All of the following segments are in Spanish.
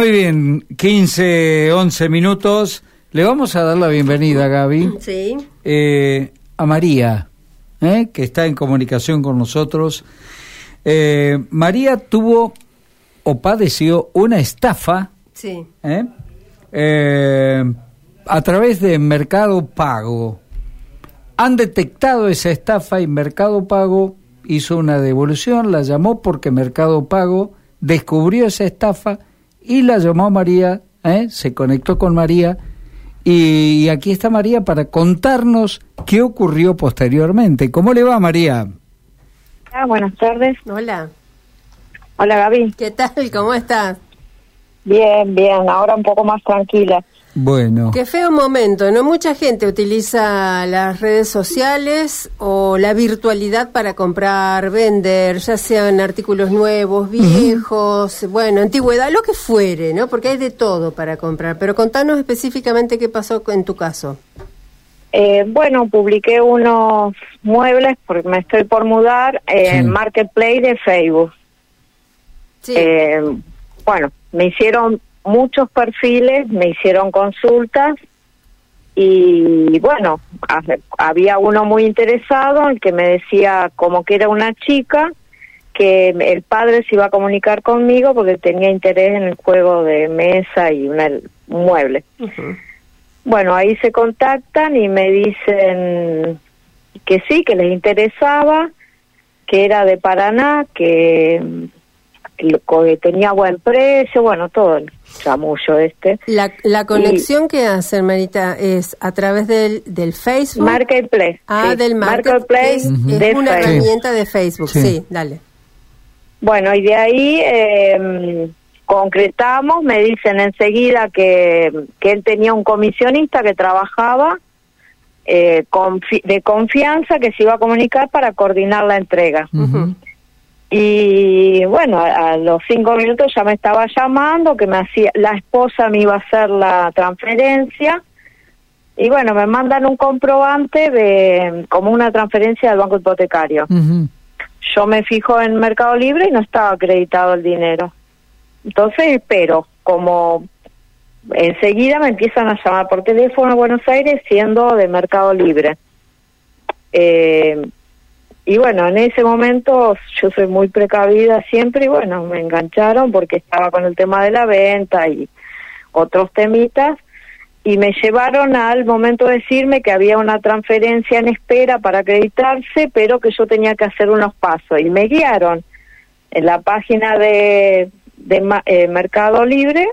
Muy bien, 15, 11 minutos. Le vamos a dar la bienvenida, Gaby, Sí. eh, a María, eh, que está en comunicación con nosotros. Eh, María tuvo o padeció una estafa Sí. a través de Mercado Pago. Han detectado esa estafa y Mercado Pago hizo una devolución, la llamó porque Mercado Pago descubrió esa estafa y la llamó María, ¿eh? se conectó con María y, y aquí está María para contarnos qué ocurrió posteriormente. ¿Cómo le va María? Ah, buenas tardes. Hola. Hola Gaby. ¿Qué tal? ¿Cómo estás? Bien, bien, ahora un poco más tranquila. Bueno, Qué feo momento, ¿no? Mucha gente utiliza las redes sociales o la virtualidad para comprar, vender, ya sean artículos nuevos, viejos, bueno, antigüedad, lo que fuere, ¿no? Porque hay de todo para comprar. Pero contanos específicamente qué pasó en tu caso. Eh, bueno, publiqué unos muebles porque me estoy por mudar en Sí. Marketplace de Facebook. Sí. Eh, bueno, me hicieron muchos perfiles, me hicieron consultas y bueno, ha- había uno muy interesado, el que me decía como que era una chica, que el padre se iba a comunicar conmigo porque tenía interés en el juego de mesa y una, un mueble. Bueno, ahí se contactan y me dicen que sí, que les interesaba, que era de Paraná, que tenía buen precio, bueno, todo el chamullo este. La, la conexión que hacen, Marita, es a través del, del Facebook. Marketplace. Ah, sí, del marketplace. Marketplace es de una Facebook. herramienta de Facebook. Sí. Sí, dale. Bueno, y de ahí eh, concretamos, me dicen enseguida que, que él tenía un comisionista que trabajaba eh, confi- de confianza que se iba a comunicar para coordinar la entrega. Ujú. Y bueno, a, a los cinco minutos ya me estaba llamando, que me hacía, la esposa me iba a hacer la transferencia. Y bueno, me mandan un comprobante de como una transferencia del banco hipotecario. Yo me fijo en Mercado Libre y no estaba acreditado el dinero. Entonces espero, como enseguida me empiezan a llamar por teléfono a Buenos Aires siendo de Mercado Libre. Eh, y bueno, en ese momento yo soy muy precavida siempre y bueno, me engancharon porque estaba con el tema de la venta y otros temitas. Y me llevaron al momento de decirme que había una transferencia en espera para acreditarse, pero que yo tenía que hacer unos pasos. Y me guiaron en la página de, de eh, Mercado Libre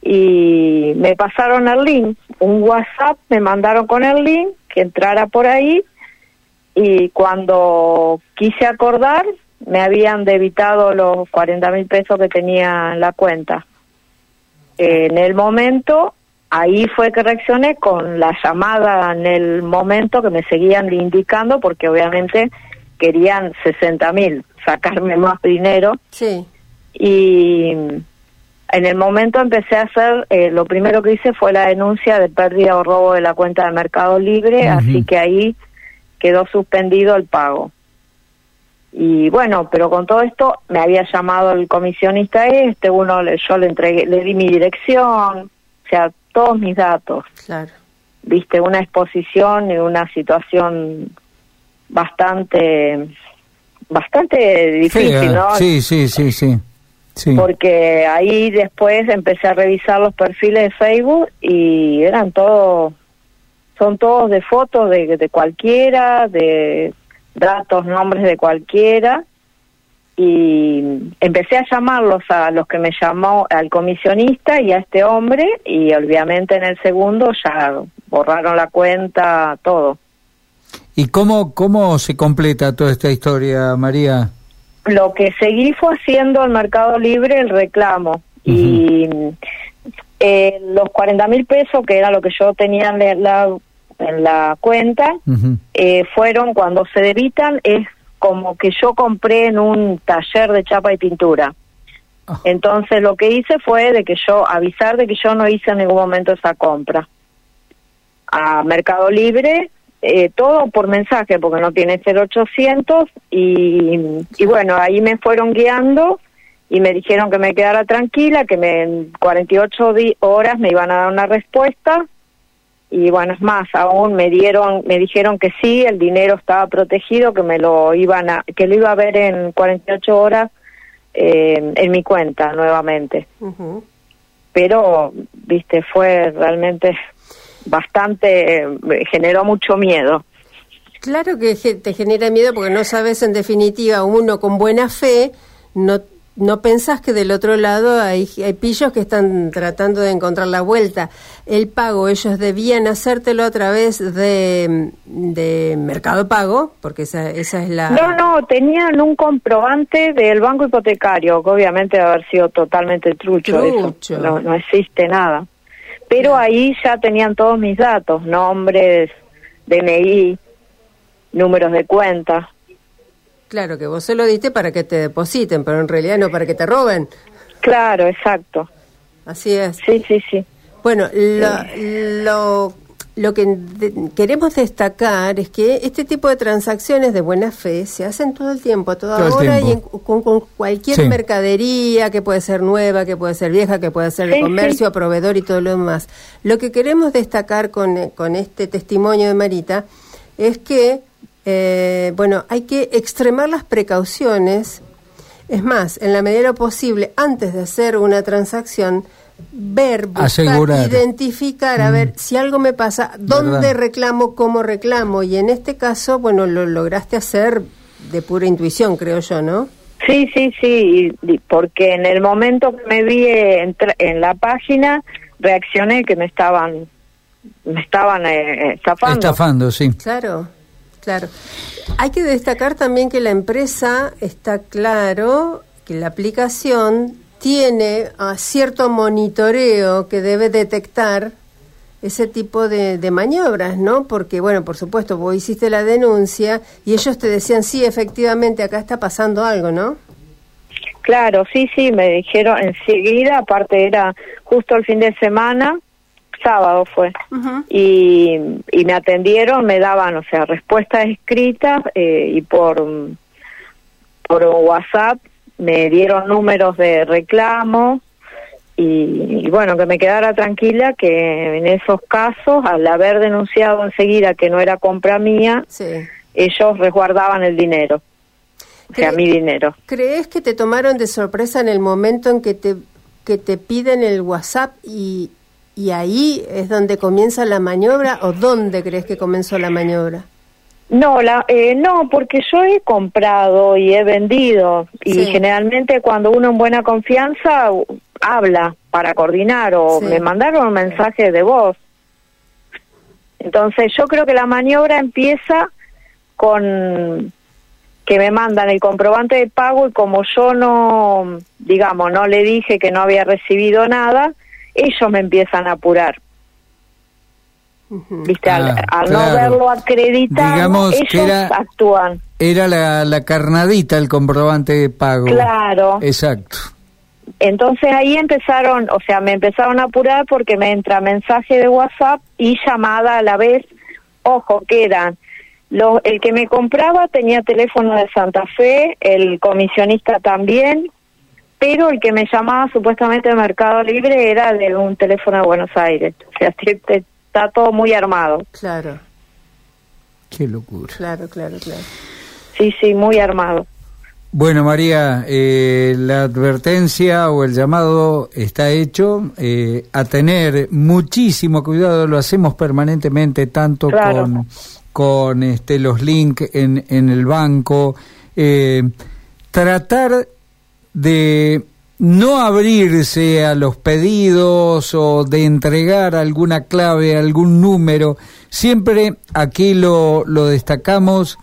y me pasaron el link, un WhatsApp, me mandaron con el link que entrara por ahí y cuando quise acordar me habían debitado los 40 mil pesos que tenía en la cuenta. En el momento, ahí fue que reaccioné con la llamada en el momento que me seguían indicando porque obviamente querían 60 mil, sacarme más dinero Sí. y en el momento empecé a hacer, eh, lo primero que hice fue la denuncia de pérdida o robo de la cuenta de Mercado Libre, así que ahí quedó suspendido el pago. Y bueno, pero con todo esto me había llamado el comisionista este, uno le, yo le entregué, le di mi dirección, o sea, todos mis datos, Claro. viste, una exposición y una situación bastante, bastante difícil, Fea. ¿no? Sí, sí, sí, sí. sí. porque ahí después empecé a revisar los perfiles de Facebook y eran todos, son todos de fotos de, de cualquiera, de datos, nombres de cualquiera y empecé a llamarlos a los que me llamó al comisionista y a este hombre y obviamente en el segundo ya borraron la cuenta, todo. ¿Y cómo, cómo se completa toda esta historia, María? lo que seguí fue haciendo al Mercado Libre el reclamo y eh, los 40 mil pesos que era lo que yo tenía en la, en la cuenta eh, fueron cuando se debitan es como que yo compré en un taller de chapa y pintura. Ah. entonces lo que hice fue de que yo avisar de que yo no hice en ningún momento esa compra. A Mercado Libre eh, todo por mensaje, porque no tiene 0800, y, y bueno, ahí me fueron guiando y me dijeron que me quedara tranquila, que me, en 48 horas me iban a dar una respuesta y bueno, es más, aún me dieron, me dijeron que sí, el dinero estaba protegido, que me lo iban a, que lo iba a ver en 48 horas eh, en mi cuenta nuevamente. Pero, viste, fue realmente bastante, eh, generó mucho miedo. Claro que te genera miedo porque no sabes en definitiva, uno con buena fe no no pensás que del otro lado hay, hay pillos que están tratando de encontrar la vuelta. El pago, ellos debían hacértelo a través de, de Mercado Pago, porque esa, esa es la... No, no, tenían un comprobante del banco hipotecario, que obviamente debe haber sido totalmente trucho. trucho. No, no existe nada. Pero ahí ya tenían todos mis datos, nombres, DNI, números de cuenta. Claro, que vos se lo diste para que te depositen, pero en realidad no para que te roben. Claro, exacto. Así es. Sí, sí, sí. Bueno, lo, lo, que queremos destacar es que este tipo de transacciones de buena fe se hacen todo el tiempo, toda hora y con, cualquier mercadería que puede ser nueva, que puede ser vieja, que puede ser de comercio, proveedor y todo lo demás. Lo que queremos destacar con, con este testimonio de Marita es que eh, bueno, hay que extremar las precauciones. Es más, en la medida posible, antes de hacer una transacción, ver, buscar, identificar, a mm. ver si algo me pasa, dónde reclamo, cómo reclamo. Y en este caso, bueno, lo lograste hacer de pura intuición, creo yo, ¿no? Sí, sí, sí, porque en el momento que me vi en, en la página, reaccioné que me estaban, me estaban eh, estafando. Estafando, sí. Claro. Claro. Hay que destacar también que la empresa está claro que la aplicación tiene a cierto monitoreo que debe detectar ese tipo de, maniobras, ¿no? Porque, bueno, por supuesto, vos hiciste la denuncia y ellos te decían, sí, efectivamente, acá está pasando algo, ¿no? Claro, sí, sí, me dijeron enseguida, aparte era justo el fin de semana, sábado fue, y, y, me atendieron, me daban, o sea, respuestas escritas eh, y por, por WhatsApp me dieron números de reclamo y, bueno, que me quedara tranquila que en esos casos, al haber denunciado enseguida que no era compra mía, ellos resguardaban el dinero, o sea, mi dinero. ¿Crees que te tomaron de sorpresa en el momento en que te, que te piden el WhatsApp y, ¿Y ahí es donde comienza la maniobra o dónde crees que comenzó la maniobra? No, la, eh, no, porque yo he comprado y he vendido y generalmente cuando uno en buena confianza habla para coordinar o me mandaron un mensaje de voz. Entonces yo creo que la maniobra empieza con que me mandan el comprobante de pago y como yo no, digamos, no le dije que no había recibido nada, ellos me empiezan a apurar. ¿Viste? al, ah, no verlo acreditado, ellos actúan. Era la, la carnadita el comprobante de pago. Claro. Exacto. Entonces ahí empezaron, o sea, me empezaron a apurar porque me entra mensaje de WhatsApp y llamada a la vez. Ojo, que eran los, el que me compraba tenía teléfono de Santa Fe, el comisionista también, pero el que me llamaba supuestamente de Mercado Libre era de un teléfono de Buenos Aires. O sea, está todo muy armado. Claro. Qué locura. Claro, claro, claro. Sí, sí, muy armado. Bueno, María, eh, la advertencia o el llamado está hecho eh, a tener muchísimo cuidado, lo hacemos permanentemente, tanto con, con este, los links en, en el banco. Eh, tratar de no abrirse a los pedidos o de entregar alguna clave, algún número. Siempre aquí lo, lo destacamos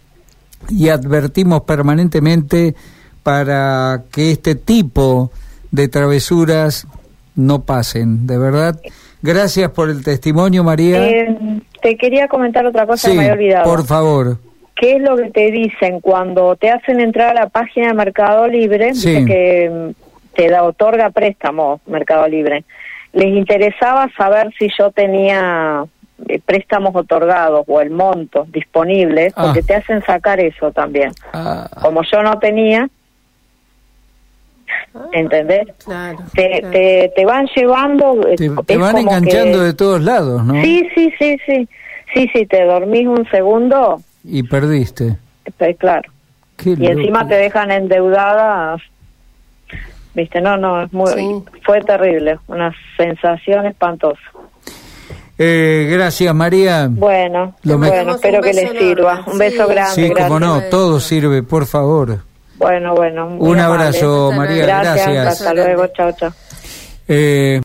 y advertimos permanentemente para que este tipo de travesuras no pasen, de verdad. Gracias por el testimonio, María. Eh, te quería comentar otra cosa que me había olvidado. Por favor. ¿Qué es lo que te dicen cuando te hacen entrar a la página de Mercado Libre? que mm, te da otorga préstamos Mercado Libre. Les interesaba saber si yo tenía eh, préstamos otorgados o el monto disponible, porque ah. te hacen sacar eso también. Ah. Como yo no tenía, ¿entendés? Claro, Te, claro. te, te van llevando... eh, Te, van enganchando que- de todos lados, ¿no? Sí, sí, sí, sí. Sí, sí, te dormís un segundo, Y perdiste. pues, claro. Qué Y encima te dejan endeudada. Viste, no, no, es muy, Sí. fue terrible, una sensación espantosa. Eh, gracias, María. Bueno, Lo me- bueno, espero que les sirva. Un beso grande, Sí, como no, todo sirve, por favor. Bueno, bueno. Un abrazo, María, Gracias, gracias. hasta luego, chao, chao. Eh,